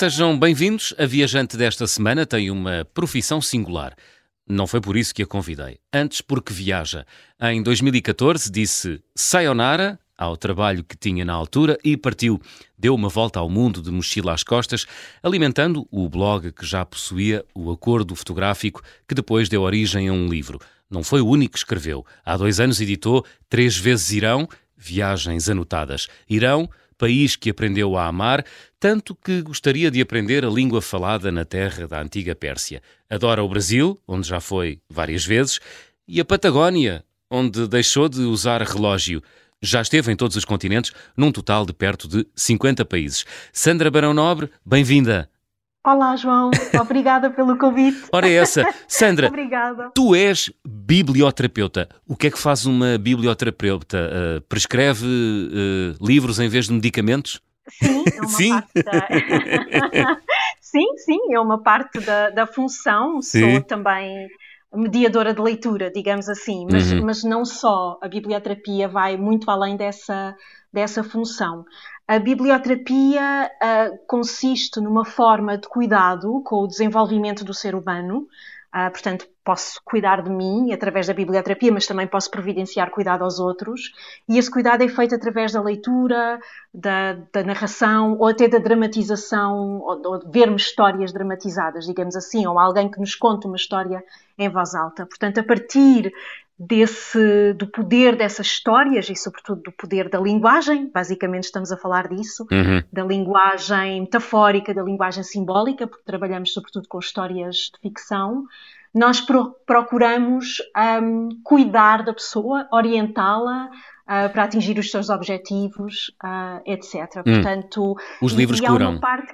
Sejam bem-vindos. A viajante desta semana tem uma profissão singular. Não foi por isso que a convidei. Antes, porque viaja. Em 2014 disse sayonara ao trabalho que tinha na altura e partiu. Deu uma volta ao mundo de mochila às costas, alimentando o blog que já possuía, o Acordo Fotográfico, que depois deu origem a um livro. Não foi o único que escreveu. Há dois anos editou Três Vezes Irão, Viagens Anotadas. Irão, país que aprendeu a amar, tanto que gostaria de aprender a língua falada na terra da antiga Pérsia. Adora o Brasil, onde já foi várias vezes, e a Patagónia, onde deixou de usar relógio. Já esteve em todos os continentes, num total de perto de 50 países. Sandra Barão Nobre, bem-vinda. Olá, João. Obrigada pelo convite. Ora, é essa. Sandra, Obrigada. tu és biblioterapeuta. O que é que faz uma biblioterapeuta? Uh, prescreve uh, livros em vez de medicamentos? Sim, é uma Sim. parte da... sim, sim, é uma parte da, da função. Sim. Sou também mediadora de leitura, digamos assim, mas, Uhum. mas não só. A biblioterapia vai muito além dessa, dessa função. A biblioterapia ah, consiste numa forma de cuidado com o desenvolvimento do ser humano. Ah, portanto, posso cuidar de mim através da biblioterapia, mas também posso providenciar cuidado aos outros. E esse cuidado é feito através da leitura, da, da narração ou até da dramatização, ou, ou vermos histórias dramatizadas, digamos assim, ou alguém que nos conta uma história em voz alta. Portanto, a partir desse, do poder dessas histórias e, sobretudo, do poder da linguagem, basicamente estamos a falar disso, Uhum. da linguagem metafórica, da linguagem simbólica, porque trabalhamos sobretudo com histórias de ficção, nós pro- procuramos hum, cuidar da pessoa, orientá-la ah, para atingir os seus objetivos, ah, etc. Portanto, Os livros curam. parte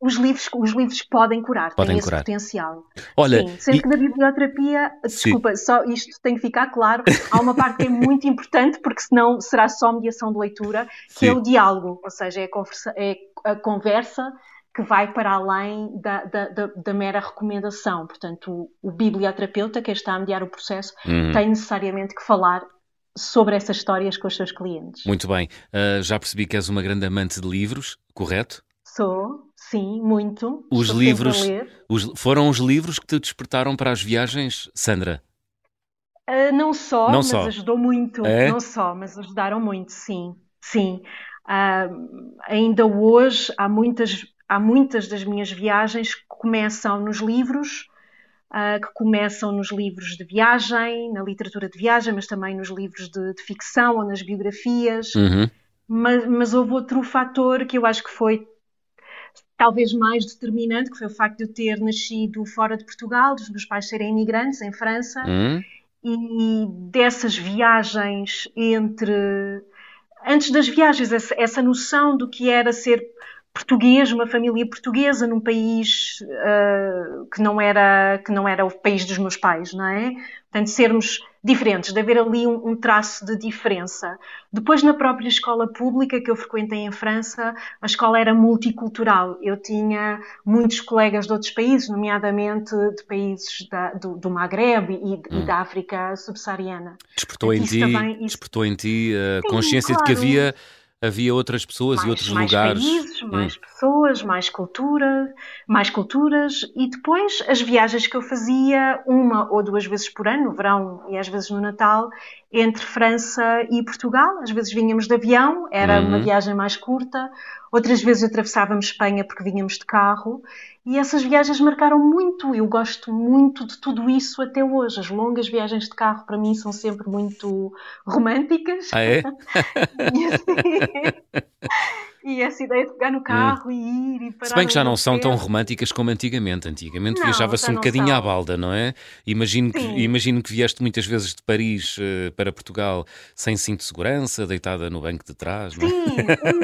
os livros, os livros podem curar, Podem têm curar. esse potencial. Olha, Sim, sendo e- que na biblioterapia, desculpa, só isto tem que ficar claro, há uma parte que é muito importante, porque senão será só mediação de leitura, que é Sim. o diálogo, ou seja, é a conversa, é a conversa que vai para além da, da, da, da mera recomendação. Portanto, o, o biblioterapeuta, que está a mediar o processo, Uhum. tem necessariamente que falar sobre essas histórias com os seus clientes. Muito bem. Uh, já percebi que és uma grande amante de livros, correto? Sou, sim, muito. Os Estou livros-. Os- foram os livros que te despertaram para as viagens, Sandra? Uh, não só, Não mas só. ajudou muito. É? Não só, mas ajudaram muito, sim. Sim. Ah, ainda hoje há muitas, há muitas das minhas viagens que começam nos livros, ah, que começam nos livros de viagem, na literatura de viagem, mas também nos livros de, de ficção ou nas biografias. Uhum. Mas, mas houve outro fator que eu acho que foi talvez mais determinante, que foi o facto de eu ter nascido fora de Portugal, dos meus pais serem imigrantes em França Hum? e dessas viagens entre. Antes das viagens, essa, essa noção do que era ser português, uma família portuguesa num país ah, que, não era, que não era o país dos meus pais, não é? Portanto, sermos diferentes, de haver ali um, um traço de diferença. Depois, na própria escola pública que eu frequentei em França, a escola era multicultural. Eu tinha muitos colegas de outros países, nomeadamente de países da- do, do Maghreb e, e da África subsaariana. Despertou em ti, também- isso- despertou em ti a Sim, consciência de que claro. havia, havia outras pessoas e mais, outros mais lugares. países, Hum. mais pessoas, mais cultura, mais culturas e depois as viagens que eu fazia uma ou duas vezes por ano, no verão e às vezes no Natal, entre França e Portugal. Às vezes vinhamos de avião, era uma Uhum. viagem mais curta. Outras vezes atravessávamos Espanha porque vinhamos de carro. E essas viagens marcaram muito. Eu gosto muito de tudo isso até hoje. As longas viagens de carro para mim são sempre muito românticas. Ah, é? E, assim- essa ideia de pegar no carro e ir e parar Se bem que já não são tão hotel. românticas como antigamente. Antigamente viajava-se um bocadinho à balda, não é? Imagino que, Sim. imagino que vieste muitas vezes de Paris eh, para Portugal sem cinto de segurança, deitada no banco de trás, não é? Sim,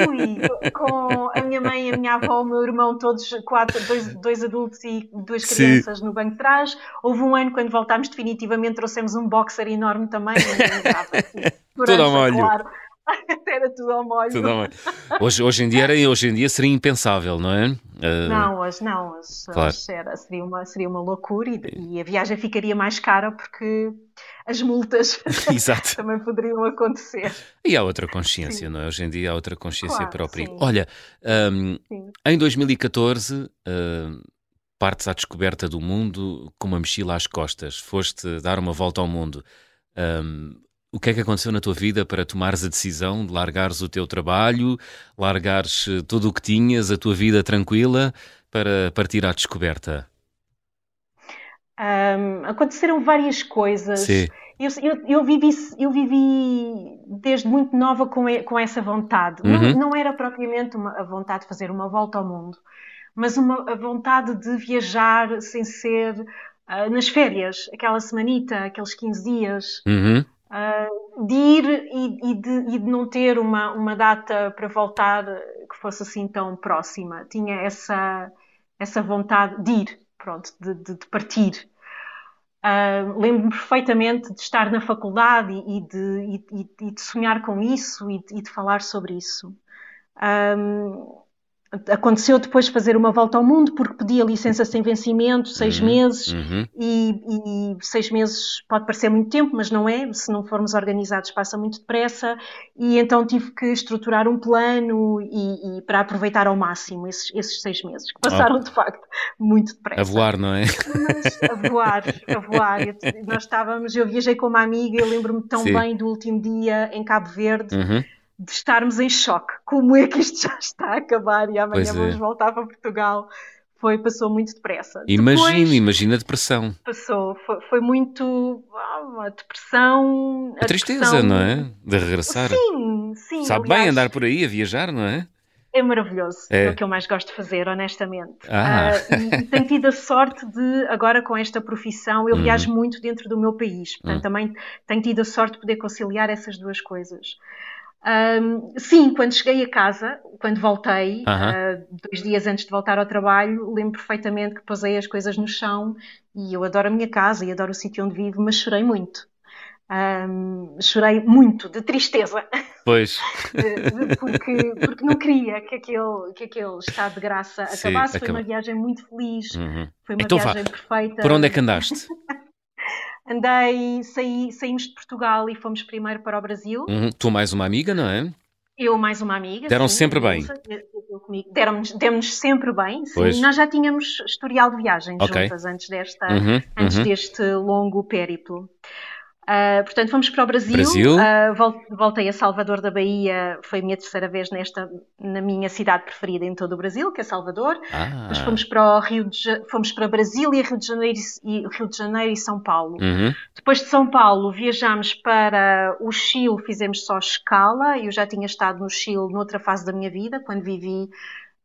ui, com a minha mãe, a minha avó, o meu irmão, todos quatro, dois, dois adultos e duas Sim. crianças no banco de trás. Houve um ano quando voltámos definitivamente, trouxemos um boxer enorme também. assim, Tudo ao segurança, molho. Claro. Era tudo ao molho. Tudo bem. Hoje, hoje, em dia era, hoje em dia seria impensável, não é? Uh... Não, hoje não. Hoje, claro. hoje era, seria, uma, seria uma loucura e, e, a viagem ficaria mais cara porque as multas também poderiam acontecer. E há outra consciência, sim. não é? Hoje em dia há outra consciência claro, perigo. Sim. Olha, um, em 2014 uh, partes à descoberta do mundo com uma mochila às costas. Foste dar uma volta ao mundo. Um, o que é que aconteceu na tua vida para tomares a decisão de largares o teu trabalho, largares eh, tudo o que tinhas, a tua vida tranquila, para partir à descoberta? Um, aconteceram várias coisas. Sim. Eu, eu, eu, vivi, eu vivi desde muito nova com, com essa vontade. Uhum. Não, não, era propriamente uma, a vontade de fazer uma volta ao mundo, mas uma, a vontade de viajar sem ser uh, nas férias, aquela semanita, aqueles 15 dias. Uhum. De ir e, e, de, e, de, não ter uma, uma data para voltar que fosse assim tão próxima. Tinha essa, essa vontade de ir, pronto, de, de, de partir. Uh, Lembro-me perfeitamente de estar na faculdade e, de, e de, sonhar com isso e de, falar sobre isso. Um, Aconteceu depois fazer uma volta ao mundo porque pedia licença sem vencimento, seis uhum, meses, uhum. E, e, seis meses pode parecer muito tempo, mas não é. Se não formos organizados, passa muito depressa. E então tive que estruturar um plano e, e para aproveitar ao máximo esses, esses seis meses, que passaram oh. de facto muito depressa. A voar, não é? Mas, a voar, a voar. Eu, nós estávamos, eu viajei com uma amiga, eu lembro-me tão Sim. bem do último dia em Cabo Verde. Uhum de estarmos em choque. Como é que isto já está a acabar e amanhã é. vamos voltar para Portugal? Foi, passou muito depressa. Imagina, imagina a depressão. Passou, foi, foi muito a depressão. A, a tristeza, depressão... não é? De regressar. Sim, sim. Sabe aliás, bem andar por aí a viajar, não é? É maravilhoso, é, é o que eu mais gosto de fazer, honestamente. Ah. Uh, tenho tido a sorte de, agora com esta profissão, eu uhum. viajo muito dentro do meu país, portanto uhum. também tenho tido a sorte de poder conciliar essas duas coisas. Um, sim, quando cheguei a casa, quando voltei, uh, dois dias antes de voltar ao trabalho, lembro perfeitamente que posei as coisas no chão e eu adoro a minha casa e adoro o sítio onde vivo, mas chorei muito. Um, chorei muito de tristeza. Pois. porque, porque não queria que aquele, que aquele estado de graça Sim, acabasse. Foi uma viagem muito feliz, uhum. foi uma então, viagem vá. perfeita. Por onde é que andaste? andei, saí, saímos de Portugal e fomos primeiro para o Brasil. Uhum. Tu mais uma amiga, não é? Eu mais uma amiga. Deram sim, sempre bem. Deram-nos sempre bem. Sim. Nós já tínhamos historial de viagens okay. juntas antes, desta, uhum, antes uhum. deste longo périplo. Uh, portanto, fomos para o Brasil. Brasil. Uh, voltei a Salvador da Bahia. Foi a minha terceira vez nesta, na minha cidade preferida em todo o Brasil, que é Salvador. Ah. Depois fomos para o Rio de, fomos para Brasília, Rio de Janeiro e, Rio de Janeiro e São Paulo. Uhum. Depois de São Paulo, viajámos para o Chile, fizemos só escala. Eu já tinha estado no Chile noutra fase da minha vida, quando vivi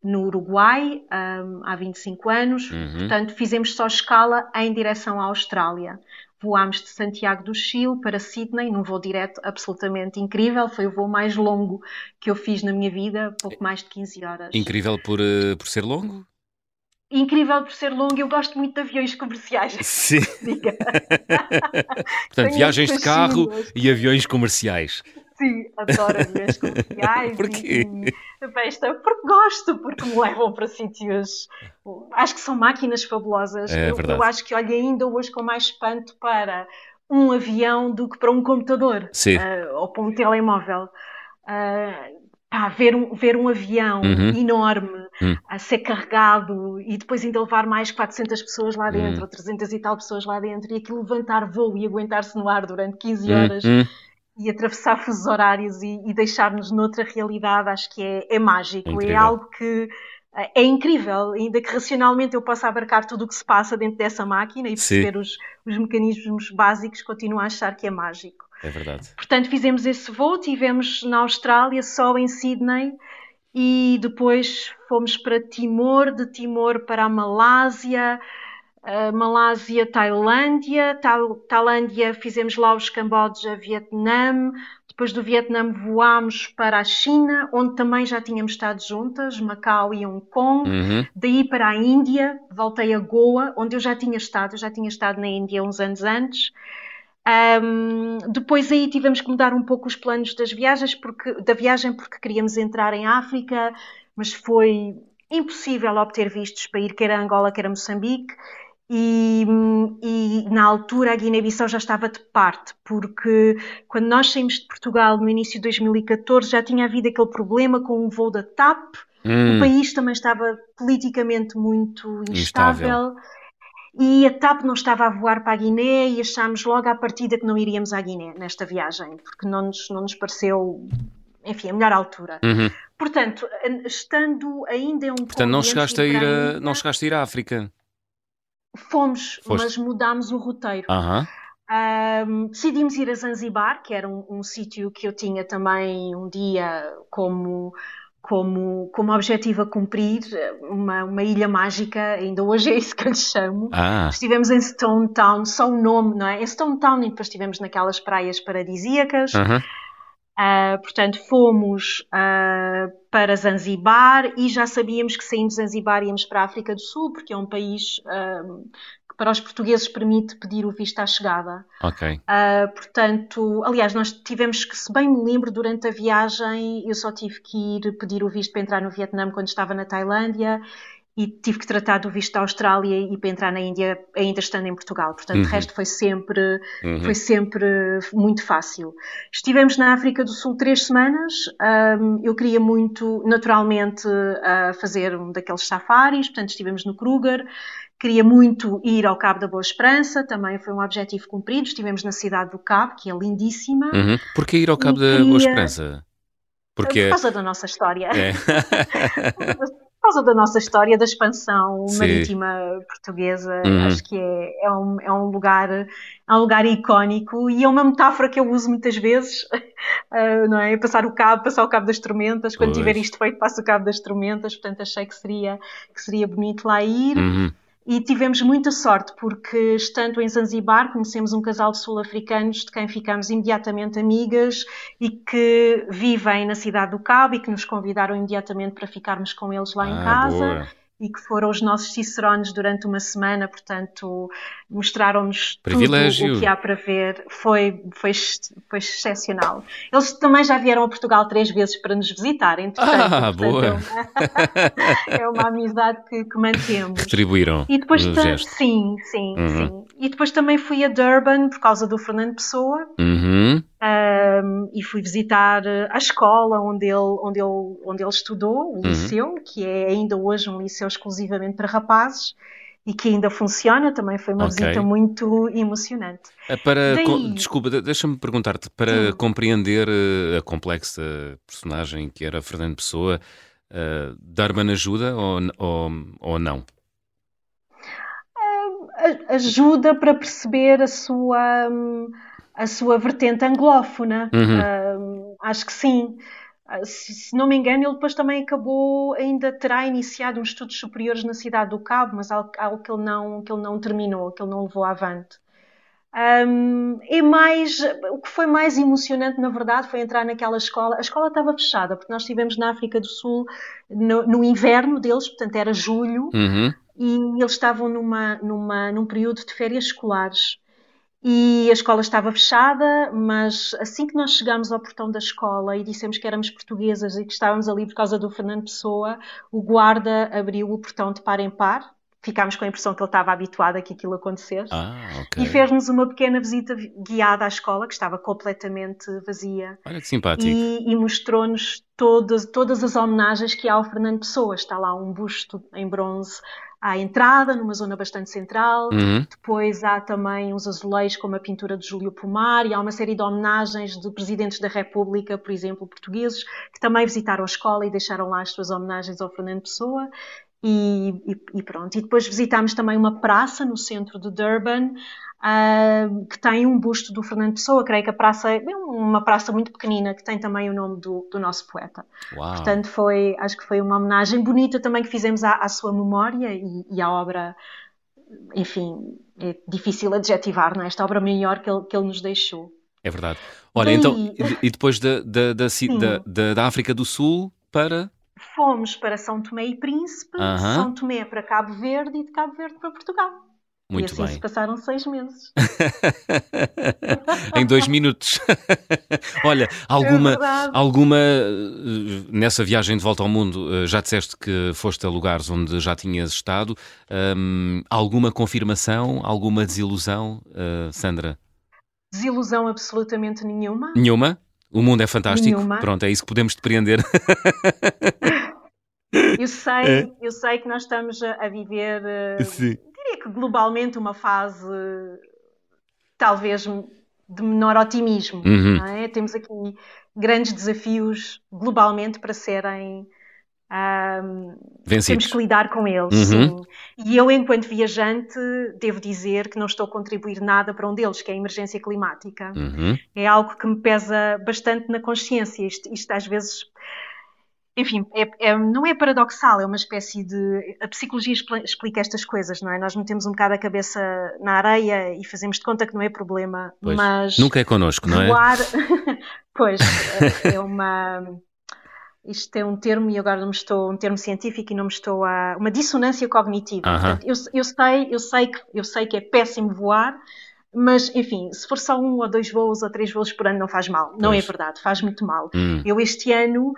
no Uruguai um, há 25 anos. Uhum. Portanto, fizemos só escala em direção à Austrália voámos de Santiago do Chile para Sydney, num voo direto absolutamente incrível. Foi o voo mais longo que eu fiz na minha vida, pouco mais de 15 horas. Incrível por, uh, por ser longo? Incrível por ser longo, eu gosto muito de aviões comerciais. Sim. Portanto, viagens de carro e aviões comerciais. Sim, adoro aviões comerciais. Porquê? E, festa, porque gosto, porque me levam para sítios. Acho que são máquinas fabulosas. É, eu, eu, acho que olho ainda hoje com mais espanto para um avião do que para um computador uh, ou para um telemóvel. Uh, pá, ver, um, ver um avião uhum. enorme uhum. a ser carregado e depois ainda levar mais 400 pessoas lá dentro, uhum. ou 300 e tal pessoas lá dentro, e aquilo levantar voo e aguentar-se no ar durante 15 horas uhum e atravessar fusos horários e, e deixar-nos noutra realidade, acho que é, é mágico. É incrível. É algo que eh, é incrível, ainda que racionalmente eu possa abarcar tudo o que se passa dentro dessa máquina e perceber os, os, mecanismos básicos, continuo a achar que é mágico. É verdade. Portanto, fizemos esse voo, tivemos na Austrália, só em Sydney, e depois fomos para Timor, de Timor para a Malásia, uh, Malásia, Tailândia, Tailândia fizemos lá os Camboja, Vietnã, depois do Vietnã voámos para a China, onde também já tínhamos estado juntas, Macau e Hong Kong, uhum. daí para a Índia, voltei a Goa, onde eu já tinha estado, eu já tinha estado na Índia uns anos antes, um, depois aí tivemos que mudar um pouco os planos das viagens, porque, da viagem porque queríamos entrar em África, mas foi impossível obter vistos para ir quer a Angola, quer a Moçambique. E, e, na altura a Guiné-Bissau já estava de parte, porque quando nós saímos de Portugal no início de 2014 já tinha havido aquele problema com o voo da TAP, hum. o país também estava politicamente muito instável. instável. E a TAP não estava a voar para a Guiné e achámos logo à partida que não iríamos à Guiné nesta viagem, porque não nos, não nos pareceu, enfim, a melhor altura. Uhum. Portanto, estando ainda em um Portanto, não chegaste, a ir a, não chegaste a ir à África? Fomos, Foste. mas mudámos o roteiro. Uhum. Um, decidimos ir a Zanzibar, que era um, um sítio que eu tinha também um dia como, como, como objetivo a cumprir, uma, uma ilha mágica, ainda hoje é isso que eu lhe chamo. Ah. Estivemos em Stone Town, só o nome, não é? Em Stone Town e depois estivemos naquelas praias paradisíacas. Uhum. Uh, portanto, fomos uh, para Zanzibar e já sabíamos que saindo de Zanzibar íamos para a África do Sul, porque é um país uh, que para os portugueses permite pedir o visto à chegada. Ok. portanto, aliás, nós tivemos que, se bem me lembro, durante a viagem eu só tive que ir pedir o visto para entrar no Vietnã quando estava na Tailândia e tive que tratar do visto da Austrália e para entrar na Índia ainda estando em Portugal. Portanto, uhum. o resto foi sempre, uhum. foi sempre muito fácil. Estivemos na África do Sul três semanas. Um, eu queria muito, naturalmente, uh, fazer um daqueles safaris. Portanto, estivemos no Kruger. Queria muito ir ao Cabo da Boa Esperança, também foi um objetivo cumprido. Estivemos na cidade do Cabo, que é lindíssima. Uhum. Porquê ir ao Cabo e da queria... Boa Esperança? Porque... Por causa da nossa história. É. causa da nossa história da expansão Sim. marítima portuguesa. Uhum. Acho que é, é, um, é, um lugar, é um lugar icónico e é uma metáfora que eu uso muitas vezes, uh, não é? Passar o cabo, passar o cabo das tormentas. Quando pois. tiver isto feito, passo o cabo das tormentas. Portanto, achei que seria, que seria bonito lá ir. Uhum. E tivemos muita sorte porque, estando em Zanzibar, conhecemos um casal de sul-africanos de quem ficamos imediatamente amigas e que vivem na cidade do Cabo e que nos convidaram imediatamente para ficarmos com eles lá ah, em casa. Boa e que foram os nossos cicerones durante uma semana, portanto, mostraram-nos tudo o que há para ver. Foi, foi, foi excepcional. Eles também já vieram a Portugal três vezes para nos visitar, entretanto. Ah, portanto, boa! É uma, é uma amizade que, que mantemos. Retribuíram e depois Sim, sim, uhum. sim. E depois também fui a Durban por causa do Fernando Pessoa. Uhum. Um, e fui visitar a escola onde ele, onde ele, onde ele estudou, o uhum. liceu, que é ainda hoje um liceu exclusivamente para rapazes e que ainda funciona. Também foi uma okay. visita muito emocionante. É para, Daí... Desculpa, deixa-me perguntar-te, para Sim. compreender eh, a complexa personagem que era Fernando Pessoa, uh, Darman ajuda ou, ou, ou não? ajuda para perceber a sua. Um, a sua vertente anglófona. Uhum. Uh, acho que sim. Uh, se, se, não me engano, ele depois também acabou, ainda terá iniciado uns estudos superiores na cidade do Cabo, mas algo, algo que, ele não, que ele não terminou, que ele não levou avante. Um, e mais, o que foi mais emocionante, na verdade, foi entrar naquela escola. A escola estava fechada, porque nós estivemos na África do Sul no, no inverno deles, portanto era julho, uhum. e eles estavam numa, numa, num período de férias escolares e a escola estava fechada, mas assim que nós chegámos ao portão da escola e dissemos que éramos portuguesas e que estávamos ali por causa do Fernando Pessoa, o guarda abriu o portão de par em par. Ficámos com a impressão que ele estava habituado a que aquilo acontecesse. Ah, okay. E fez-nos uma pequena visita guiada à escola, que estava completamente vazia. Olha que simpático. E, e mostrou-nos todas, todas as homenagens que há ao Fernando Pessoa. Está lá um busto em bronze à entrada, numa zona bastante central. Uhum. Depois há também uns azulejos como a pintura de Júlio Pomar e há uma série de homenagens de presidentes da República, por exemplo, portugueses, que também visitaram a escola e deixaram lá as suas homenagens ao Fernando Pessoa. E, e, e, pronto. E depois visitámos também uma praça no centro de Durban, uh, que tem um busto do Fernando Pessoa. Creio que a praça é uma praça muito pequenina, que tem também o nome do, do nosso poeta. Uau. Portanto, foi, acho que foi uma homenagem bonita também que fizemos à, à sua memória e, e, à obra, enfim, é difícil adjetivar, não é? Esta obra maior que ele, que ele nos deixou. É verdade. Olha, Daí... então, e depois da, da, da, da, África do Sul para fomos para São Tomé e Príncipe, uh -huh. São Tomé para Cabo Verde e de Cabo Verde para Portugal. Muito e assim bem. se passaram seis meses. em dois minutos. Olha, alguma, verdade. alguma nessa viagem de volta ao mundo, eh, já disseste que foste a lugares onde já tinhas estado. hum, alguma confirmação, alguma desilusão, eh, Sandra? Desilusão absolutamente nenhuma. Nenhuma? O mundo é fantástico. Nenhuma. Pronto, é isso que podemos depreender. Eu sei, eu sei que nós estamos a, viver, eh, Sim. Diria que globalmente, uma fase talvez de menor otimismo. Uhum. é? Temos aqui grandes desafios globalmente para serem. ahm, temos que lidar com eles. Uhum. E eu, enquanto viajante, devo dizer que não estou a contribuir nada para um deles, que é a emergência climática. Uhum. É algo que me pesa bastante na consciência. Isto, isto às vezes. Enfim, é- é- não é paradoxal, é uma espécie de. A psicologia expli- explica estas coisas, não é? Nós metemos um bocado a cabeça na areia e fazemos de conta que não é problema, Pois. mas. Nunca é connosco, não é? voar. pois, é- é uma. Isto é um termo, e agora não me estou, um termo científico e não me estou a. Uma dissonância cognitiva. Aham. Portanto, eu, eu sei, eu, sei que, eu sei que é péssimo voar, mas, enfim, se for só um ou dois voos ou três voos por ano, não faz mal. Não Pois. é verdade, faz muito mal. Hum, Eu, este ano,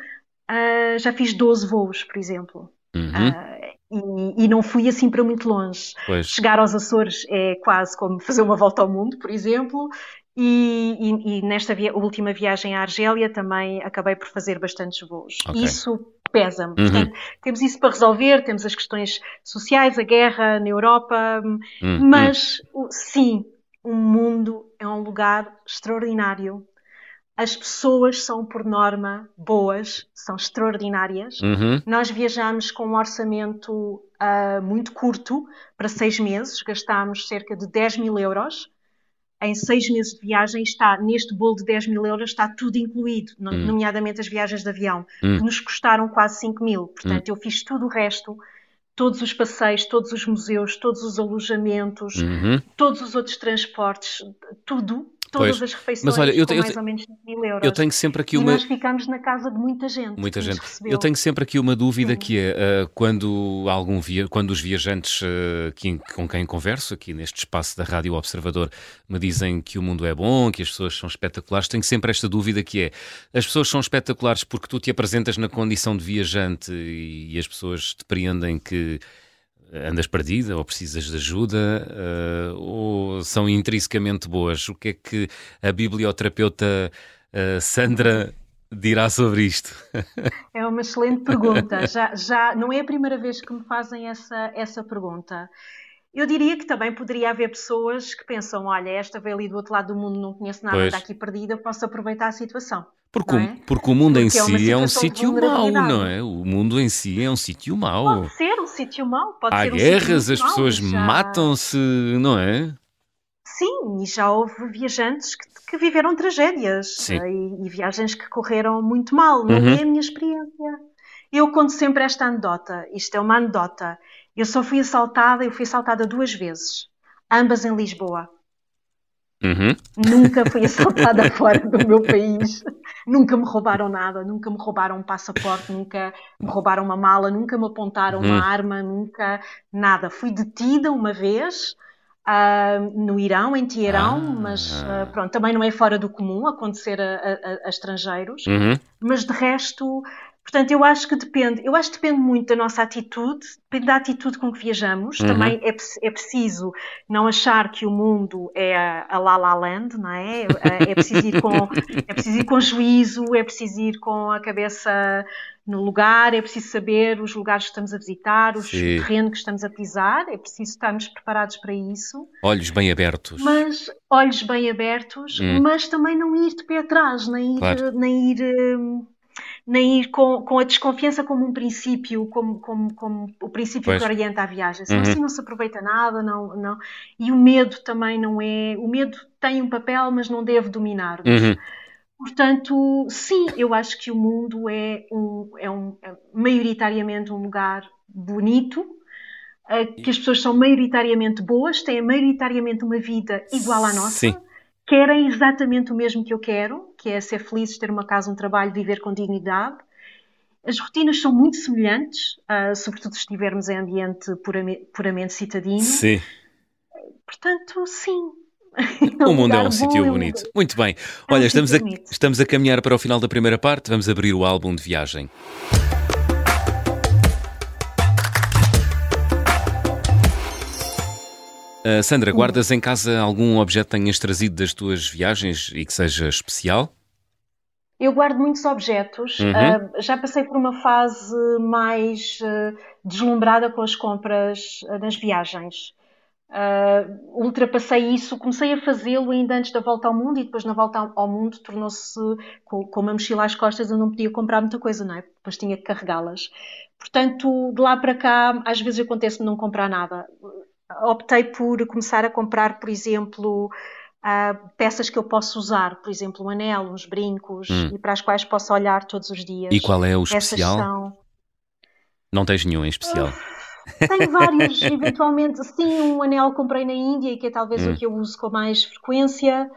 ah, já fiz 12 voos, por exemplo. uhum. Ah, e, e não fui assim para muito longe. Pois. Chegar aos Açores é quase como fazer uma volta ao mundo, por exemplo. E, e- e nesta via- última viagem à Argélia também acabei por fazer bastantes voos. Ok. Isso pesa-me. Uhum. Portanto, temos isso para resolver, temos as questões sociais, a guerra na Europa, Hum, hum. mas sim, o mundo é um lugar extraordinário. As pessoas são, por norma, boas, são extraordinárias. Uhum. Nós viajámos com um orçamento ah, muito curto, para seis meses, gastámos cerca de 10 mil euros. Em seis meses de viagem está, neste bolo de 10 mil euros, está tudo incluído, no- Hum. nomeadamente as viagens de avião, Hum. que nos custaram quase 5 mil. Portanto, eu fiz tudo o resto, todos os passeios, todos os museus, todos os alojamentos, Uhum. todos os outros transportes, tudo, todas Pois. as refeições, Mas olha, eu te- eu mais te- ou menos 5 mil euros. Eu tenho sempre aqui E uma. nós ficámos na casa de muita gente. Muita gente. Eu tenho sempre aqui uma dúvida Sim. que é ah, quando algum via... quando os viajantes ah, que- com quem converso aqui neste espaço da Rádio Observador me dizem que o mundo é bom, que as pessoas são espetaculares, tenho sempre esta dúvida que é as pessoas são espetaculares porque tu te apresentas na condição de viajante e, e as pessoas depreendem que andas perdida ou precisas de ajuda ah, ou são intrinsecamente boas. O que é que a biblioterapeuta ah, Sandra dirá sobre isto? É uma excelente pergunta. Já, já não é a primeira vez que me fazem essa, essa pergunta. Eu diria que também poderia haver pessoas que pensam: olha, esta veio ali do outro lado do mundo, não conhece nada, Pois. está aqui perdida, posso aproveitar a situação. Porque, é? porque o mundo em Porque é uma si é um situação de sítio mau, não é? O mundo em si é um sítio mau. Pode ser um sítio mau, pode Há ser um sítio guerras, as mau, pessoas já- matam-se, não é? Sim, e já houve viajantes que, que viveram tragédias eh, e, e viagens que correram muito mal. Não Uhum. é a minha experiência. Eu conto sempre esta anedota. Isto é uma anedota. Eu só fui assaltada, eu fui assaltada duas vezes, ambas em Lisboa. Uhum. Nunca fui assaltada fora do meu país. Nunca me roubaram nada, nunca me roubaram um passaporte, nunca me roubaram uma mala, nunca me apontaram Uhum. uma arma, nunca nada. Fui detida uma vez ah, no Irão, em Teherão, Ah. mas ah, pronto, também não é fora do comum acontecer a, a- a estrangeiros. Uhum. Mas de resto, portanto, eu acho que depende. Eu acho que depende muito da nossa atitude, depende da atitude com que viajamos. Uhum. Também é, é preciso não achar que o mundo é a, a La La Land, não é? É, é preciso ir com, é preciso ir com juízo, é preciso ir com a cabeça no lugar, é preciso saber os lugares que estamos a visitar, os, o Sim. terreno que estamos a pisar, é preciso estarmos preparados para isso. Olhos bem abertos. Mas olhos bem abertos, Hum. mas também não ir de pé atrás, nem ir, Claro. nem ir, hum, nem ir com, com a desconfiança como um princípio, como, como, como o princípio Pois. que orienta a viagem. Senão Uhum. assim não se aproveita nada, não, não. E o medo também não é. O medo tem um papel, mas não deve dominar-nos. Uhum. Portanto, sim, eu acho que o mundo é, um, é, um, é maioritariamente um lugar bonito, eh, que as pessoas são maioritariamente boas, têm maioritariamente uma vida igual à nossa, Sim. Querem exatamente o mesmo que eu quero, que é ser felizes, ter uma casa, um trabalho, viver com dignidade. As rotinas são muito semelhantes, ah, sobretudo se estivermos em ambiente puramente, puramente citadino. Sim. Portanto, sim. O mundo é um sítio bonito. Muito bem. É Olha, estamos, a, estamos a caminhar para o final da primeira parte. Vamos abrir o álbum de viagem. Uh, Sandra, guardas em casa algum objeto que tenhas trazido das tuas viagens e que seja especial? Eu guardo muitos objetos. Uhum. Uh, já passei por uma fase mais uh, deslumbrada com as compras nas viagens. Uh, ultrapassei isso, comecei a fazê-lo ainda antes da volta ao mundo e depois na volta ao mundo tornou-se com, com uma mochila às costas eu não podia comprar muita coisa, não é? Depois tinha que carregá-las. Portanto, de lá para cá, às vezes acontece-me não comprar nada. Optei por começar a comprar, por exemplo, uh, peças que eu posso usar, por exemplo, um anel, uns brincos, hum. e para as quais posso olhar todos os dias. E qual é o especial? São... Não tens nenhum em especial? Uh, tenho vários, eventualmente, sim, um anel comprei na Índia, que é talvez hum. o que eu uso com mais frequência.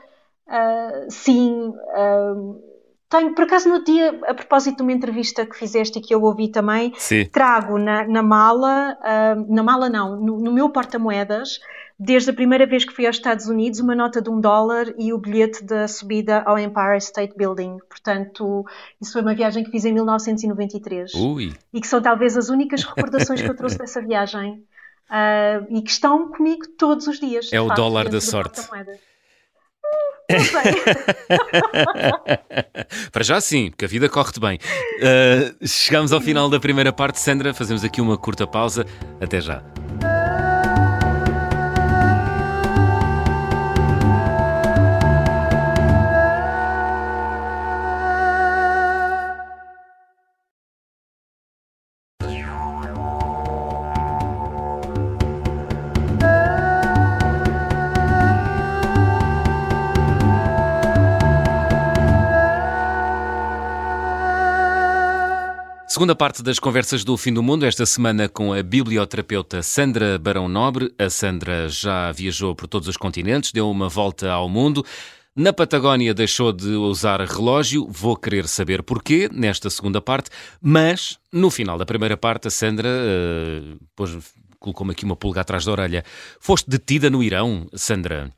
Uh, sim, uh, tenho, por acaso, no dia, a propósito de uma entrevista que fizeste e que eu ouvi também, sim. trago na, na mala, uh, na mala não, no, no meu porta-moedas, desde a primeira vez que fui aos Estados Unidos, uma nota de um dólar e o bilhete da subida ao Empire State Building. Portanto, isso foi uma viagem que fiz em 1993. Ui. E que são talvez as únicas recordações que eu trouxe dessa viagem. Uh, e que estão comigo todos os dias. É o facto, dólar da sorte. Para já sim, porque a vida corre-te bem. Uh, chegamos ao final da primeira parte, Sandra. Fazemos aqui uma curta pausa. Até já. Segunda parte das conversas do Fim do Mundo, esta semana com a biblioterapeuta Sandra Barão Nobre. A Sandra já viajou por todos os continentes, deu uma volta ao mundo. Na Patagónia deixou de usar relógio, vou querer saber porquê nesta segunda parte, mas no final da primeira parte a Sandra uh, pôs, colocou-me aqui uma pulga atrás da orelha. Foste detida no Irão, Sandra?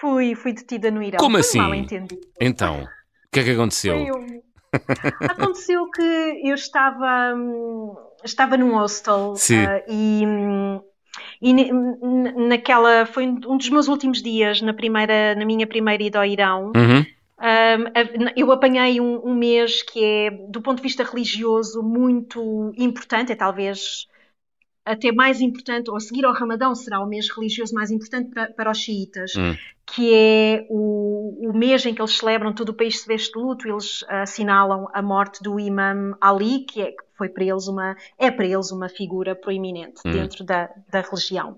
Fui, fui detida no Irão. Como assim? Então, o que é que aconteceu? Foi Aconteceu que eu estava, estava num hostel uh, e, e naquela foi um dos meus últimos dias na primeira na minha primeira ida ao Irão. Uhum. Um, eu apanhei um, um, mês que é, do ponto de vista religioso, muito importante, é talvez até mais importante, ou a seguir ao Ramadão, será o mês religioso mais importante para, para os xiitas, hum. que é o, o mês em que eles celebram, todo o país se veste de luto, eles assinalam a morte do Imam Ali, que é, foi para eles uma, é para eles uma figura proeminente hum. dentro da, da religião.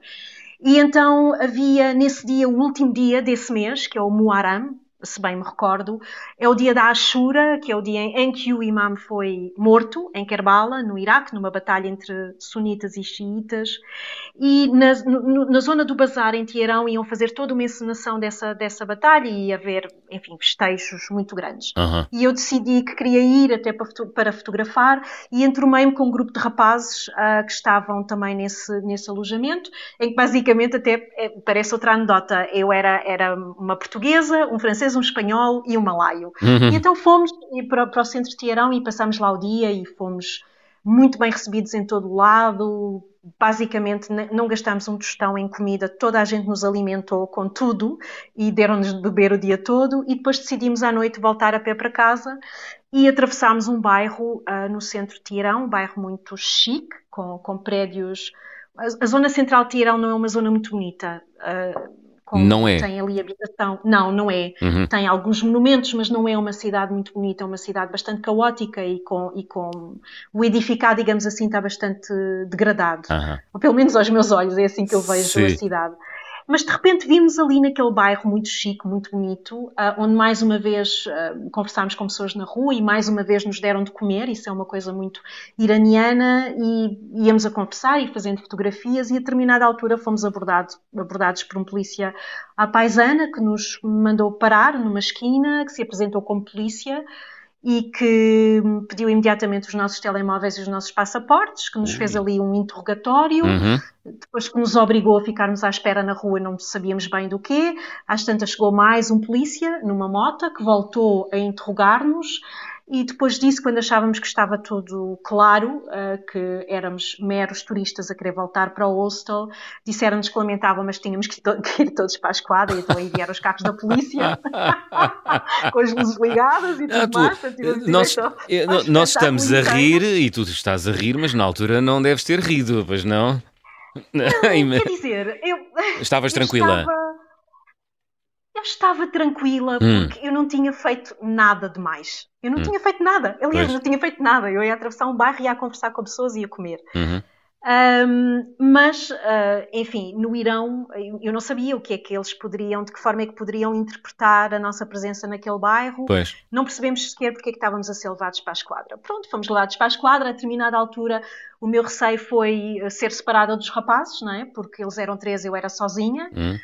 E então havia nesse dia, o último dia desse mês, que é o Muharram, se bem me recordo, é o dia da Ashura, que é o dia em que o imam foi morto, em Kerbala, no Iraque, numa batalha entre sunitas e xiitas. E na, no, na zona do Bazar, em Teherão, iam fazer toda uma encenação dessa, dessa batalha e haver, enfim, festejos muito grandes. Uhum. E eu decidi que queria ir até para, para fotografar e entromei-me com um grupo de rapazes uh, que estavam também nesse, nesse alojamento, em que basicamente até é, parece outra anedota. Eu era, era uma portuguesa, um francês, um espanhol e um malaio. Uhum. E então fomos para, para o centro de Teherão e passámos lá o dia e fomos muito bem recebidos em todo o lado. Basicamente, não gastámos um tostão em comida, toda a gente nos alimentou com tudo e deram-nos de beber o dia todo. E depois decidimos à noite voltar a pé para casa e atravessámos um bairro uh, no centro de Teherão, um bairro muito chique, com, com prédios. A, a zona central de Teherão não é uma zona muito bonita. Uh, com, não é. Tem ali habitação. Não, não é. Uhum. Tem alguns monumentos, mas não é uma cidade muito bonita, é uma cidade bastante caótica e com, e com o edificado, digamos assim, está bastante degradado. Uhum. Ou pelo menos aos meus olhos, é assim que eu vejo Sim. a cidade. Mas de repente vimos ali naquele bairro muito chique, muito bonito, uh, onde mais uma vez uh, conversámos com pessoas na rua e mais uma vez nos deram de comer, isso é uma coisa muito iraniana, e íamos a conversar e fazendo fotografias, e a determinada altura fomos abordados, abordados por um polícia à paisana que nos mandou parar numa esquina, que se apresentou como polícia e que pediu imediatamente os nossos telemóveis e os nossos passaportes, que nos fez ali um interrogatório, Uhum. depois que nos obrigou a ficarmos à espera na rua, não sabíamos bem do quê. Às tantas chegou mais um polícia numa moto que voltou a interrogar-nos e depois disso, quando achávamos que estava tudo claro, uh, que éramos meros turistas a querer voltar para o hostel, disseram-nos que lamentavam, mas tínhamos que, ir todos para a esquadra e então aí vieram os carros da polícia com as luzes ligadas e tudo ah, tu, mais. Portanto, nós, então, nós estamos a rir e tu estás a rir, mas na altura não deves ter rido, pois não? não quer dizer, eu, Estavas tranquila? Estava, eu estava tranquila hum. porque eu não tinha feito nada demais. Eu não hum. tinha feito nada. Aliás, pois. não tinha feito nada. Eu ia atravessar um bairro, ia conversar com pessoas e ia comer. Uhum. Um, mas, uh, enfim, no Irão eu não sabia o que é que eles poderiam, de que forma é que poderiam interpretar a nossa presença naquele bairro. Pois. Não percebemos sequer porque é que estávamos a ser levados para a esquadra. Pronto, fomos levados para a esquadra. A determinada altura, o meu receio foi ser separada dos rapazes, não é? Porque eles eram três, eu era sozinha. Uhum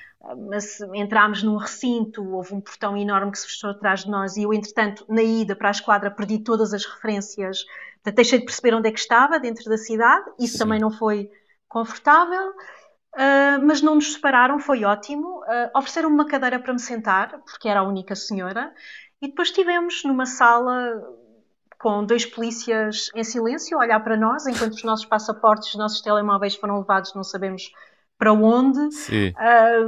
mas entrámos num recinto, houve um portão enorme que se fechou atrás de nós e eu, entretanto, na ida para a esquadra, perdi todas as referências, deixei de perceber onde é que estava dentro da cidade, isso Sim. também não foi confortável, uh, mas não nos separaram, foi ótimo. Uh, Ofereceram-me uma cadeira para me sentar, porque era a única senhora, e depois estivemos numa sala com dois polícias em silêncio a olhar para nós, enquanto os nossos passaportes, os nossos telemóveis foram levados, não sabemos para onde,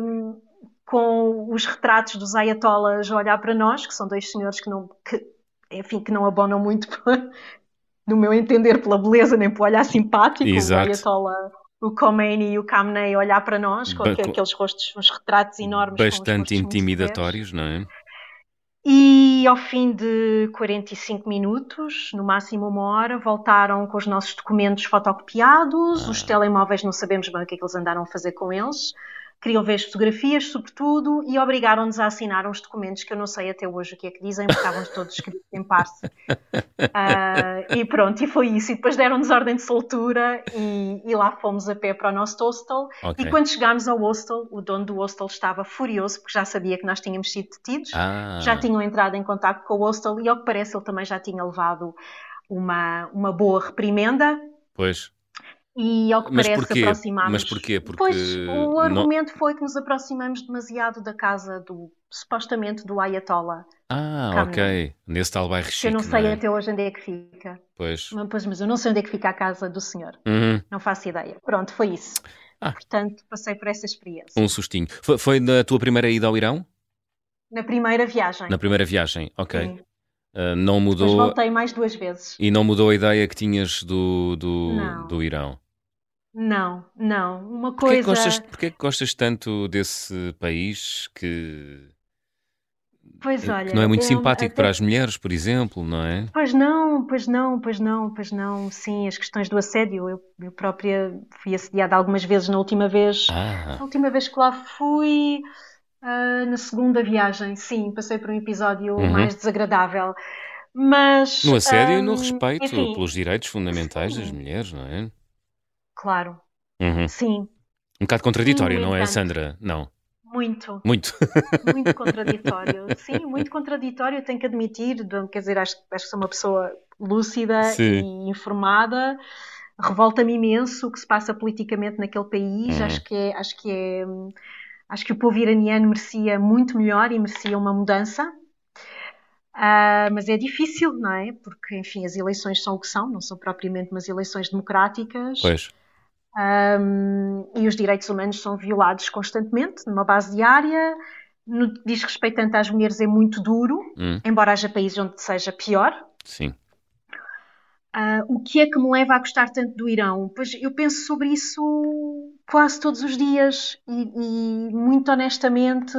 um, com os retratos dos ayatollahs a olhar para nós, que são dois senhores que não, que, enfim, que não abonam muito, no meu entender, pela beleza nem pelo olhar simpático. Exato. O ayatollah, o Khomeini e o Khamenei olhar para nós, com ba aqueles rostos, uns retratos enormes. Bastante intimidatórios, não é? E ao fim de 45 minutos, no máximo uma hora, voltaram com os nossos documentos fotocopiados, ah. os telemóveis não sabemos bem o que é que eles andaram a fazer com eles, queriam ver as fotografias, sobretudo, e obrigaram-nos a assinar uns documentos que eu não sei até hoje o que é que dizem, porque estavam todos escritos em parse. Uh, e pronto, e foi isso. E depois deram-nos ordem de soltura e, e, lá fomos a pé para o nosso hostel. Okay. E quando chegámos ao hostel, o dono do hostel estava furioso, porque já sabia que nós tínhamos sido detidos, ah. já tinham entrado em contato com o hostel e, ao que parece, ele também já tinha levado uma, uma boa reprimenda. Pois. E ao que mas parece porquê? aproximámos. Mas porquê? Porque pois o argumento não... foi que nos aproximamos demasiado da casa do supostamente do Ayatollah. Ah, ok. Nesse tal bairro chique, Eu não sei não é? até hoje onde é que fica. Pois. Mas, mas eu não sei onde é que fica a casa do senhor. Uhum. Não faço ideia. Pronto, foi isso. Ah. Portanto, passei por essa experiência. Um sustinho. Foi, foi na tua primeira ida ao Irão? Na primeira viagem. Na primeira viagem, ok. Sim. Uh, não mudou. Depois voltei mais duas vezes. E não mudou a ideia que tinhas do, do, do Irão? Não, não. Uma porquê coisa. Que gostas, porquê que gostas tanto desse país que. Pois olha. Que não é muito simpático até... para as mulheres, por exemplo, não é? Pois não, pois não, pois não, pois não. Sim, as questões do assédio. Eu, eu própria fui assediada algumas vezes na última vez. Ah. A última vez que lá fui. Uh, na segunda viagem, sim, passei por um episódio uhum. mais desagradável. Mas. No assédio um, e no respeito enfim, pelos direitos fundamentais sim. das mulheres, não é? Claro. Uhum. Sim. Um bocado contraditório, não é, Sandra? Não. Muito. Muito. muito contraditório. Sim, muito contraditório, tenho que admitir. Quer dizer, acho, acho que sou uma pessoa lúcida Sim. e informada. Revolta-me imenso o que se passa politicamente naquele país. Uhum. Acho que é, acho que é, acho que o povo iraniano merecia muito melhor e merecia uma mudança. Uh, mas é difícil, não é? Porque, enfim, as eleições são o que são, não são propriamente umas eleições democráticas. Pois. Um, e os direitos humanos são violados constantemente, numa base diária. No que diz respeito tanto às mulheres, é muito duro, hum. embora haja países onde seja pior. Sim. Uh, o que é que me leva a gostar tanto do Irão? Pois eu penso sobre isso quase todos os dias e, e muito honestamente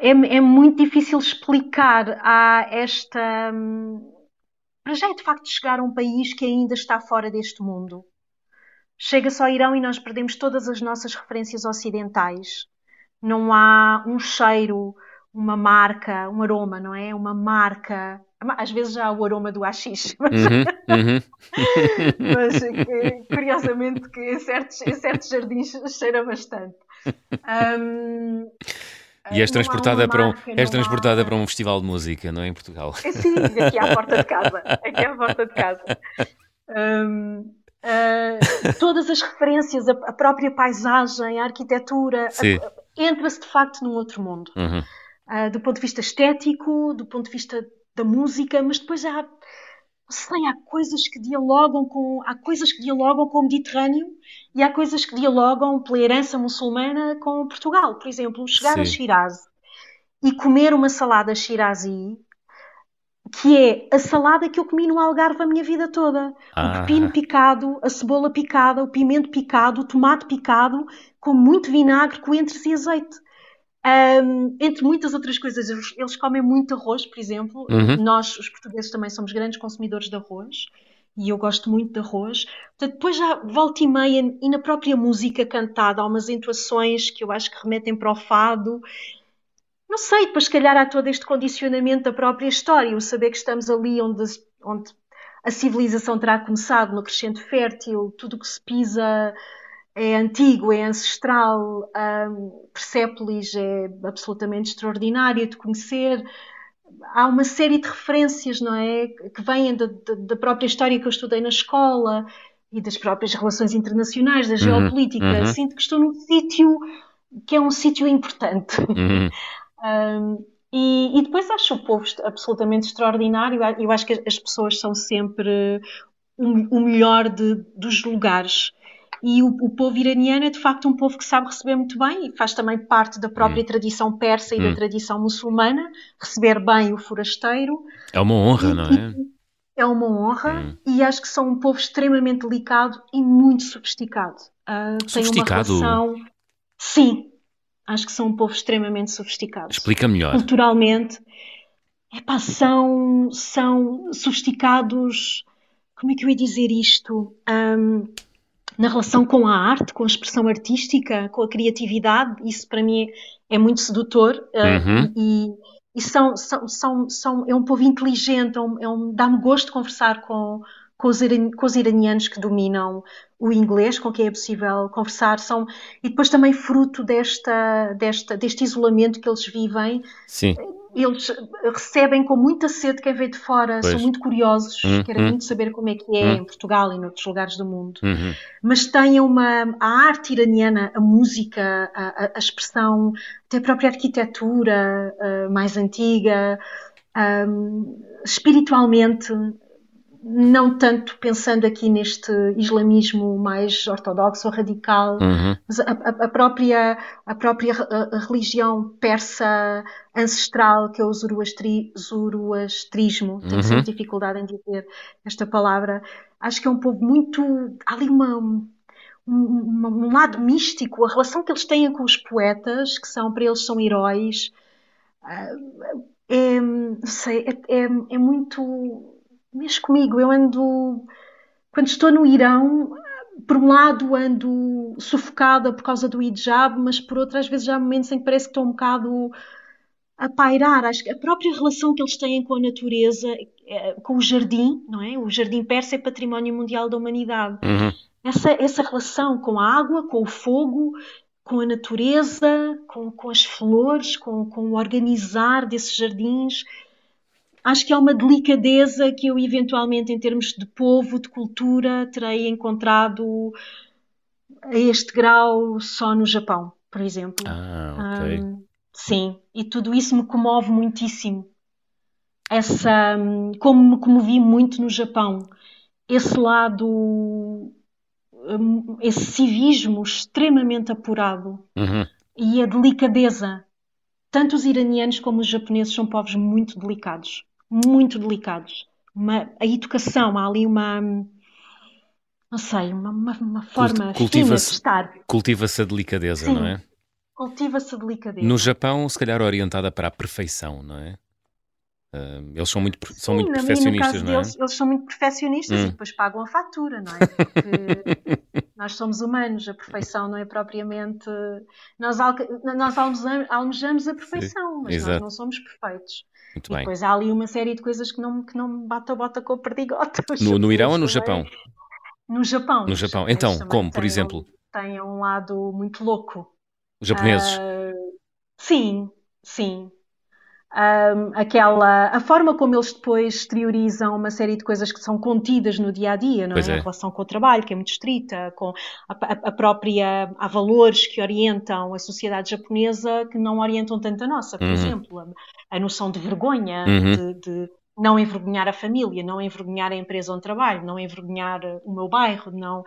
é, é muito difícil explicar a esta. Hum, para já é de facto chegar a um país que ainda está fora deste mundo. Chega-se ao Irão e nós perdemos todas as nossas referências ocidentais. Não há um cheiro, uma marca, um aroma, não é? Uma marca. Às vezes já há o aroma do AX, mas, uhum, uhum. mas curiosamente que em certos, em certos jardins cheira bastante. Um, E és transportada, para um, és transportada há... para um festival de música, não é? Em Portugal. É, sim, aqui à porta de casa. Aqui à porta de casa. Um, uh, todas as referências, a, a, própria paisagem, a arquitetura, entra-se de facto num outro mundo. Uhum. Uh, do ponto de vista estético, do ponto de vista da música, mas depois há, sei, há coisas que dialogam com há coisas que dialogam com o Mediterrâneo e há coisas que dialogam pela herança muçulmana com Portugal. Por exemplo, chegar Sim. a Shiraz e comer uma salada shirazi, que é a salada que eu comi no Algarve a minha vida toda. Ah. O pepino picado, a cebola picada, o pimento picado, o tomate picado, com muito vinagre, coentros e azeite. Um, entre muitas outras coisas, eles, comem muito arroz, por exemplo. Uhum. Nós, os portugueses, também somos grandes consumidores de arroz e eu gosto muito de arroz. Portanto, depois já volta e meia, e na própria música cantada, há umas entoações que eu acho que remetem para o fado. Não sei, depois, se calhar, há todo este condicionamento da própria história, o saber que estamos ali onde, onde a civilização terá começado, no crescente fértil, tudo o que se pisa é antigo, é ancestral, um, Persépolis é absolutamente extraordinário de conhecer. Há uma série de referências, não é? Que vêm da, da própria história que eu estudei na escola e das próprias relações internacionais, da uhum, geopolítica. Uhum. Sinto que estou num sítio que é um sítio importante. Uhum. um, e, e, depois acho o povo absolutamente extraordinário. Eu acho que as pessoas são sempre o, o melhor de, dos lugares. E o, o, povo iraniano é de facto um povo que sabe receber muito bem e faz também parte da própria hum. tradição persa e hum. da tradição muçulmana, receber bem o forasteiro. É uma honra, e, não é? É uma honra hum. e acho que são um povo extremamente delicado e muito sofisticado. Uh, sofisticado? Tem uma relação... Sim, acho que são um povo extremamente sofisticado. Explica melhor. Culturalmente, epá, são, são sofisticados. Como é que eu ia dizer isto? Um, na relação com a arte, com a expressão artística, com a criatividade, isso para mim é muito sedutor uh, uhum. e, e são, são, são, são, é um povo inteligente, é um, é um dá-me gosto de conversar com, com os, com os, iranianos que dominam o inglês, com quem é possível conversar, são, e depois também fruto desta, desta, deste isolamento que eles vivem. Sim eles recebem com muita sede quem vem de fora, pois. são muito curiosos, uhum. querem muito saber como é que é uhum. em Portugal e noutros lugares do mundo. Uhum. Mas têm uma. A arte iraniana, a música, a, a expressão, até a própria arquitetura uh, mais antiga, espiritualmente não tanto pensando aqui neste islamismo mais ortodoxo ou radical, uhum. mas a, a, própria, a própria a, religião persa ancestral, que é o zoroastri, zoroastrismo, tenho uhum. sempre dificuldade em dizer esta palavra, acho que é um povo muito. Há ali uma, um, um, lado místico, a relação que eles têm com os poetas, que são para eles são heróis. Ah, é, não sei, é, é, é muito mexe comigo. Eu ando, quando estou no Irão, por um lado ando sufocada por causa do hijab, mas por outro, às vezes há momentos em que parece que estou um bocado a pairar. Acho que a própria relação que eles têm com a natureza, eh, com o jardim, não é? O jardim persa é património mundial da humanidade. Uhum. Essa, essa relação com a água, com o fogo, com a natureza, com, com as flores, com, com o organizar desses jardins acho que é uma delicadeza que eu, eventualmente, em termos de povo, de cultura, terei encontrado a este grau só no Japão, por exemplo. Ah, ok. Um, sim, e tudo isso me comove muitíssimo. Essa, como me comovi muito no Japão, esse lado, esse civismo extremamente apurado uhum. e a delicadeza. Tanto os iranianos como os japoneses são povos muito delicados muito delicados. Uma, a educação, há ali uma. Não sei, uma, uma, forma fina de estar. Cultiva-se a delicadeza, Sim, não é? Cultiva-se a delicadeza. No Japão, se calhar orientada para a perfeição, não é? Uh, eles são muito, são Sim, muito perfeccionistas, não é? Deles, eles são muito perfeccionistas hum. e depois pagam a fatura, não é? Porque nós somos humanos, a perfeição não é propriamente. Nós, nós almejamos a perfeição, mas nós não somos perfeitos. Muito e bem. depois há ali uma série de coisas que não, que não bate a bota com o perdigota. No, no Irão ou no Japão? No Japão. No Japão. Então, como, por exemplo? Tem um lado muito louco. Os japoneses? Uh, sim, sim. Um, aquela, a forma como eles depois exteriorizam uma série de coisas que são contidas no dia a dia, não é? é. A relação com o trabalho, que é muito estrita, com a, a, própria. Há valores que orientam a sociedade japonesa que não orientam tanto a nossa, por uhum. exemplo, a, a, noção de vergonha, uhum. de, de, não envergonhar a família, não envergonhar a empresa onde trabalho, não envergonhar o meu bairro, não.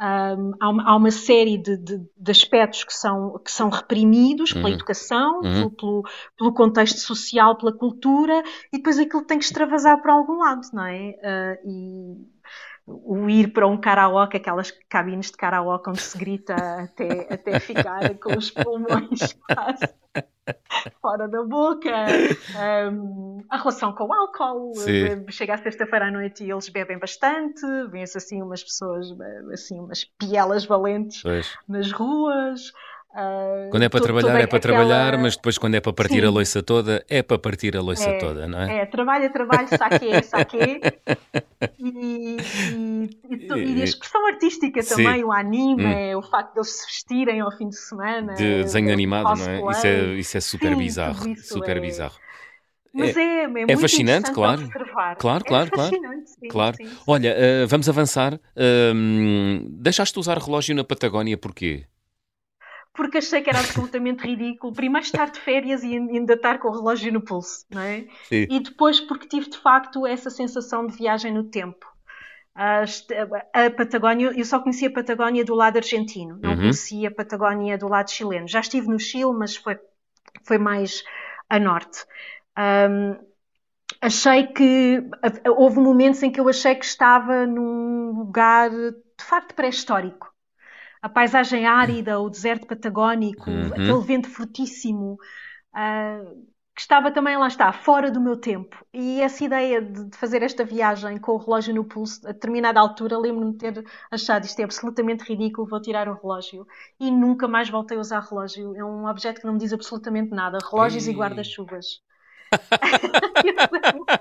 Um, há, uma, há, uma, série de, de, de, aspectos que são, que são reprimidos pela uhum. educação, uhum. Pelo, pelo, contexto social, pela cultura, e depois aquilo tem que extravasar para algum lado, não é? Uh, e o ir para um karaoke, aquelas cabines de karaoke onde se grita até, até ficar com os pulmões quase fora da boca, um, a relação com o álcool, Sim. chega à sexta-feira à noite e eles bebem bastante, vêem-se assim umas pessoas, assim, umas pielas valentes pois. nas ruas. Uh, quando é para trabalhar, é para aquela... trabalhar, mas depois, quando é para partir Sim. a loiça toda, é para partir a loiça é, toda, não é? É, trabalho, trabalho, saque, saque. e, e, e, e, a expressão artística Sim. também, o anime, hum. o facto de eles se vestirem ao fim de semana. De desenho animado, não é? Isso é, isso é super Sim, bizarro. Super é... bizarro. Mas é, é, é, é fascinante, claro. Observar. Claro, claro, claro. Sim, claro. Sim, sim. Olha, uh, vamos avançar. Uh, deixaste usar relógio na Patagónia porquê? Porque achei que era absolutamente ridículo. Primeiro estar de férias e ainda estar com o relógio no pulso, não é? Sim. E depois porque tive de facto essa sensação de viagem no tempo. A, a Patagónia, eu só conhecia a Patagónia do lado argentino, não uhum. conhecia a Patagónia do lado chileno. Já estive no Chile, mas foi, foi mais a norte. Um, achei que houve momentos em que eu achei que estava num lugar de facto pré-histórico a paisagem árida, o deserto patagónico, uhum. aquele vento fortíssimo, uh, que estava também, lá está, fora do meu tempo. E essa ideia de, de fazer esta viagem com o relógio no pulso, a determinada altura, lembro-me de ter achado isto é absolutamente ridículo, vou tirar o relógio. E nunca mais voltei a usar relógio. É um objeto que não me diz absolutamente nada. Relógios Ei. e guarda-chuvas.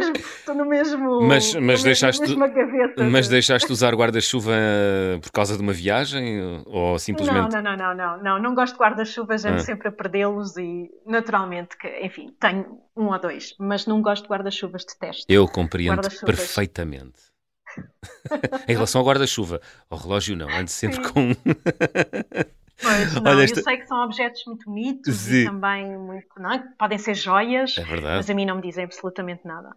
Também estou no mesmo, estou no mesmo. Mas, mas deixaste, gaveta, mas deixaste de usar guarda-chuva por causa de uma viagem ou simplesmente? Não, não, não, não, não, não, não gosto de guarda-chuvas, ando ah. sempre a perdê-los e naturalmente que, enfim, tenho um ou dois, mas não gosto de guarda-chuvas, detesto. Eu compreendo perfeitamente. em relação ao guarda-chuva, ao relógio não, ando sempre Sim. com. Pois, não, Olha, esta... eu sei que são objetos muito bonitos Sim. e também muito, não é? podem ser joias, é mas a mim não me dizem absolutamente nada.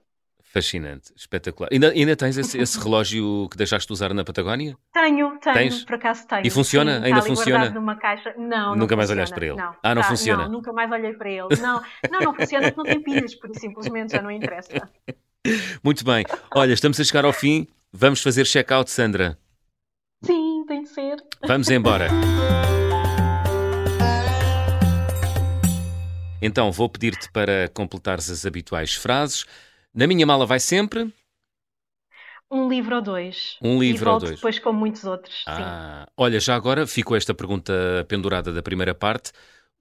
Fascinante, espetacular. Ainda, ainda tens esse, esse, relógio que deixaste de usar na Patagónia? Tenho, tenho, Tens? por acaso tenho. E funciona? Sim, ainda funciona? numa caixa. Não, Nunca não mais funciona. olhaste para ele? Não. Ah, não tá, funciona? Não, nunca mais olhei para ele. Não, não, não funciona porque não tem pilhas, por simplesmente já não interessa. Muito bem. Olha, estamos a chegar ao fim. Vamos fazer check-out, Sandra. Sim, tem de ser. Vamos embora. Então vou pedir-te para completares as habituais frases. Na minha mala vai sempre. Um livro ou dois. Um livro ou dois. depois com muitos outros. Ah, olha, já agora ficou esta pergunta pendurada da primeira parte.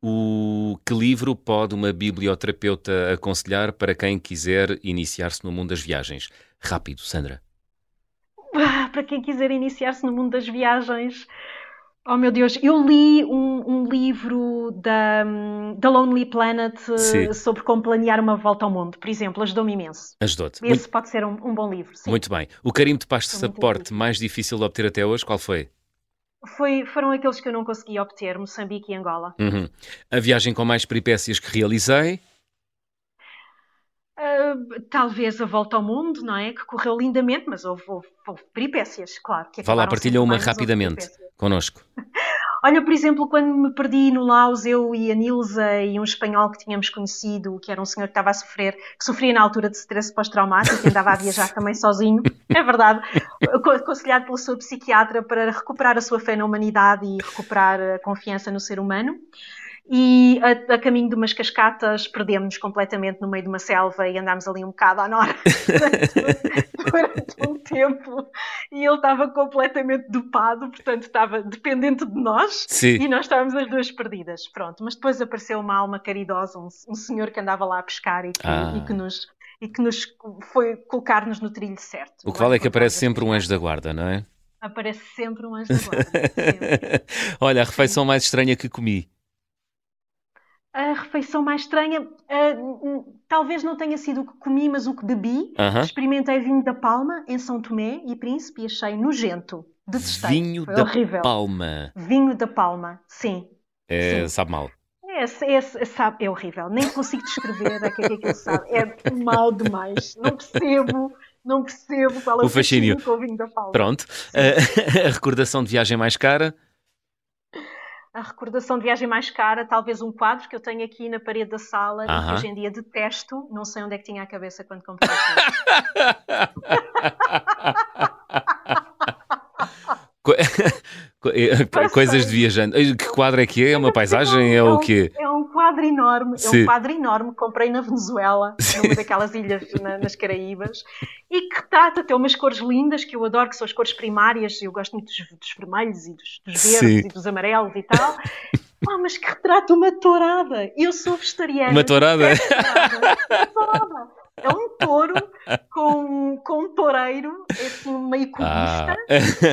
O que livro pode uma biblioterapeuta aconselhar para quem quiser iniciar-se no mundo das viagens? Rápido, Sandra. Ah, para quem quiser iniciar-se no mundo das viagens, Oh meu Deus, eu li um, um livro da, da Lonely Planet sim. sobre como planear uma volta ao mundo, por exemplo, ajudou-me imenso. Ajudou-te. Esse Muito... pode ser um, um, bom livro. Sim. Muito bem. O carimbo de passaporte mais difícil de obter até hoje, qual foi? foi? Foram aqueles que eu não consegui obter, Moçambique e Angola. Uhum. A viagem com mais peripécias que realizei? Uh, talvez a volta ao mundo, não é? Que correu lindamente, mas houve, houve, houve peripécias, claro. Que Vá lá, partilha uma rapidamente connosco. Olha, por exemplo, quando me perdi no Laos, eu e a Nilza e um espanhol que tínhamos conhecido, que era um senhor que estava a sofrer, que sofria na altura de stress pós-traumático, que andava a viajar também sozinho, é verdade, aconselhado pela sua psiquiatra para recuperar a sua fé na humanidade e recuperar a confiança no ser humano e a, a, caminho de umas cascatas perdemos-nos completamente no meio de uma selva e andámos ali um bocado à nora durante um tempo e ele estava completamente dopado, portanto estava dependente de nós Sim. e nós estávamos as duas perdidas, pronto, mas depois apareceu uma alma caridosa, um, um senhor que andava lá a pescar e que, ah. e que nos e que nos foi colocar-nos no trilho certo. O que vale é que aparece sempre um anjo da guarda, não é? Aparece sempre um anjo da guarda. Olha, a refeição mais estranha que comi. A refeição mais estranha, uh, talvez não tenha sido o que comi, mas o que bebi. Uh -huh. Experimentei vinho da Palma em São Tomé e Príncipe e achei nojento. Detestei. Vinho Foi da horrível. Palma. Vinho da Palma, sim. É, sim. sabe mal. É, é, sabe, é horrível. Nem consigo descrever o que é que aquilo sabe. É mal demais. Não percebo não percebo qual é o, o fascínio com o vinho da Palma. Pronto. Uh, a recordação de viagem mais cara? A recordação de viagem mais cara, talvez um quadro que eu tenho aqui na parede da sala uh -huh. que hoje em dia detesto. Não sei onde é que tinha a cabeça quando comprei Coisas de viajante. Que quadro é que é? É uma paisagem? É o quê? É um quadro enorme. Sim. É um quadro enorme. Comprei na Venezuela, numa daquelas ilhas na, nas Caraíbas, e que retrata, tem umas cores lindas que eu adoro, que são as cores primárias. Eu gosto muito dos, dos vermelhos e dos, dos verdes Sim. e dos amarelos e tal. Ah, mas que retrata uma tourada! Eu sou vegetariana. Uma tourada? É uma tourada. É um touro com, com um toureiro, é assim, meio cubista. Ah.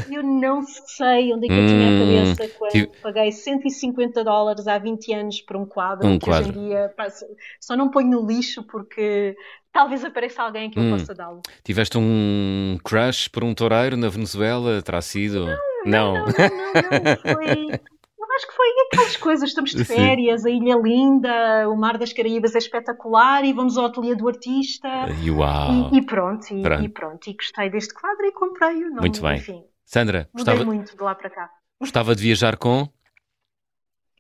Eu não sei onde é que eu tinha a hum, cabeça quando tipo... paguei 150 dólares há 20 anos por um quadro. Um que quadro. hoje em dia só não ponho no lixo porque talvez apareça alguém que eu hum. possa dá-lo. Tiveste um crush por um toureiro na Venezuela? Terá sido? Não, não, não, não, não, não foi acho que foi aquelas coisas, estamos de férias, Sim. a ilha linda, o mar das Caraíbas é espetacular e vamos ao ateliê do artista. Uau. E, e pronto, e pronto. e pronto, e gostei deste quadro e comprei-o. Muito bem. Enfim, Sandra, gostava muito de lá para cá. Gostava de viajar com?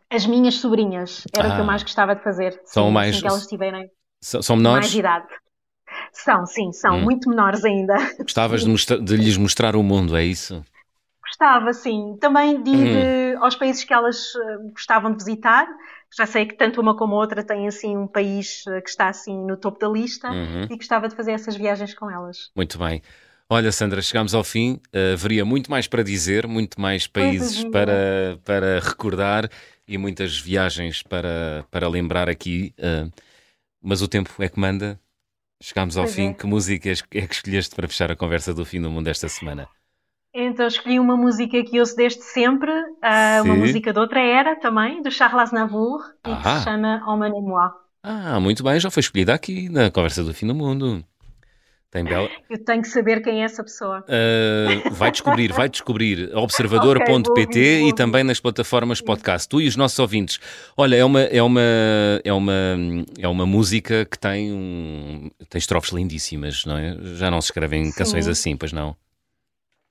As minhas sobrinhas, era ah. o que eu ah. mais gostava de fazer. São sim, mais... Assim que elas tiverem são, são menores? mais idade. São, sim, são hum. muito menores ainda. Gostavas de, de, lhes mostrar o mundo, é isso? Gostava, sim. Também de ir hum. aos países que elas uh, gostavam de visitar. Já sei que tanto uma como a outra têm assim um país uh, que está assim no topo da lista uhum. e gostava de fazer essas viagens com elas. Muito bem. Olha, Sandra, chegamos ao fim. Uh, haveria muito mais para dizer, muito mais países para, para recordar e muitas viagens para, para lembrar aqui. Uh, mas o tempo é que manda. Chegamos ao pois fim. É. Que música é que escolheste para fechar a conversa do fim do mundo esta semana? Então escolhi uma música que ouço desde sempre, uh, uma música de outra era também, do Charles Aznavour, ah. e que se ah. chama Homme et moi. Ah, muito bem, já foi escolhida aqui na conversa do fim do mundo. Tem bela... Eu tenho que saber quem é essa pessoa. Uh, vai descobrir, vai descobrir. Observador.pt okay, e também nas plataformas podcast. Tu e os nossos ouvintes. Olha, é uma, é uma, é uma, é uma música que tem, um, tem estrofes lindíssimas, não é? Já não se escrevem Sim. canções assim, pois não?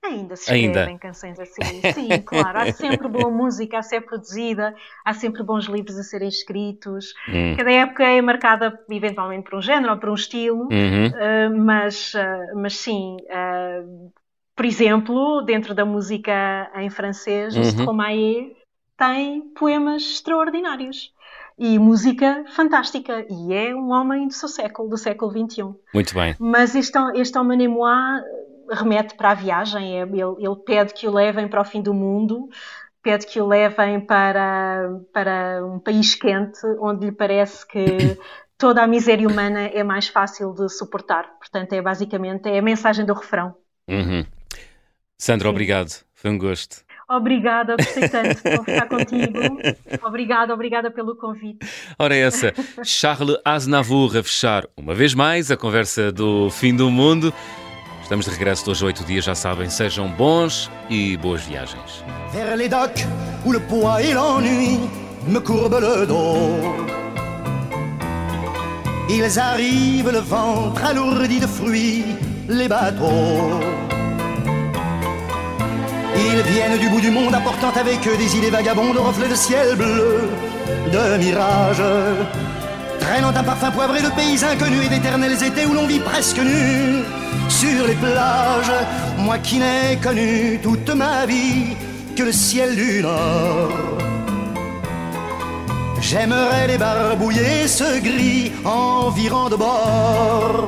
Ainda se escrevem Ainda. canções assim. Sim, claro. Há sempre boa música a ser produzida, há sempre bons livros a serem escritos. Hum. Cada época é marcada eventualmente por um género ou por um estilo, uhum. uh, mas, uh, mas sim. Uh, por exemplo, dentro da música em francês, uhum. Stromae tem poemas extraordinários e música fantástica. E é um homem do seu século, do século XXI. Muito bem. Mas este, este Homme Moi remete para a viagem, é, ele, ele pede que o levem para o fim do mundo, pede que o levem para, para um país quente, onde lhe parece que toda a miséria humana é mais fácil de suportar. Portanto, é basicamente é a mensagem do refrão. Uhum. Sandra, Sim. obrigado. Foi um gosto. Obrigada, gostei tanto de conversar contigo. Obrigada, obrigada pelo convite. Ora, essa, Charles Aznavour a fechar uma vez mais a conversa do fim do mundo. Estamos de regresso hoje oito dias, já sabem. Sejam bons e boas viagens. Vers les docks où le poids et l'ennui me courbent le dos. Ils arrivent le ventre alourdi de fruits, les bateaux. Ils viennent du bout du monde apportant avec eux des idées vagabondes, reflets de ciel bleu, de mirages. Traînant un parfum poivré de pays inconnus et d'éternels étés où l'on vit presque nu sur les plages, moi qui n'ai connu toute ma vie que le ciel du nord. J'aimerais débarbouiller ce gris environ de bord.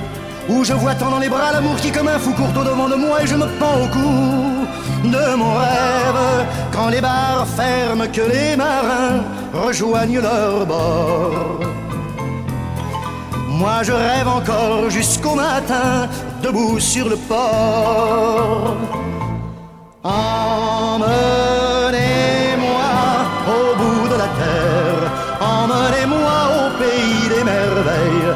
Où je vois tant dans les bras l'amour qui comme un fou court au devant de moi et je me pends au cou de mon rêve. Quand les bars ferment, que les marins rejoignent leur bord. Moi je rêve encore jusqu'au matin, debout sur le port. Emmenez-moi au bout de la terre, emmenez-moi au pays des merveilles.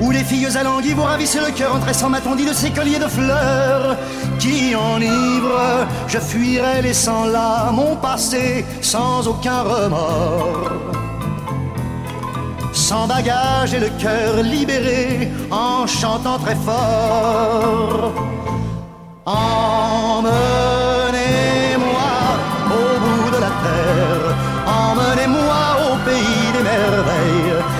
Où les filles alanguies vous ravissent le cœur en tressant ma tondie de ces colliers de fleurs qui enivrent. Je fuirai laissant là mon passé sans aucun remords sans bagage et le cœur libéré en chantant très fort. Emmenez-moi au bout de la terre, emmenez-moi au pays des merveilles.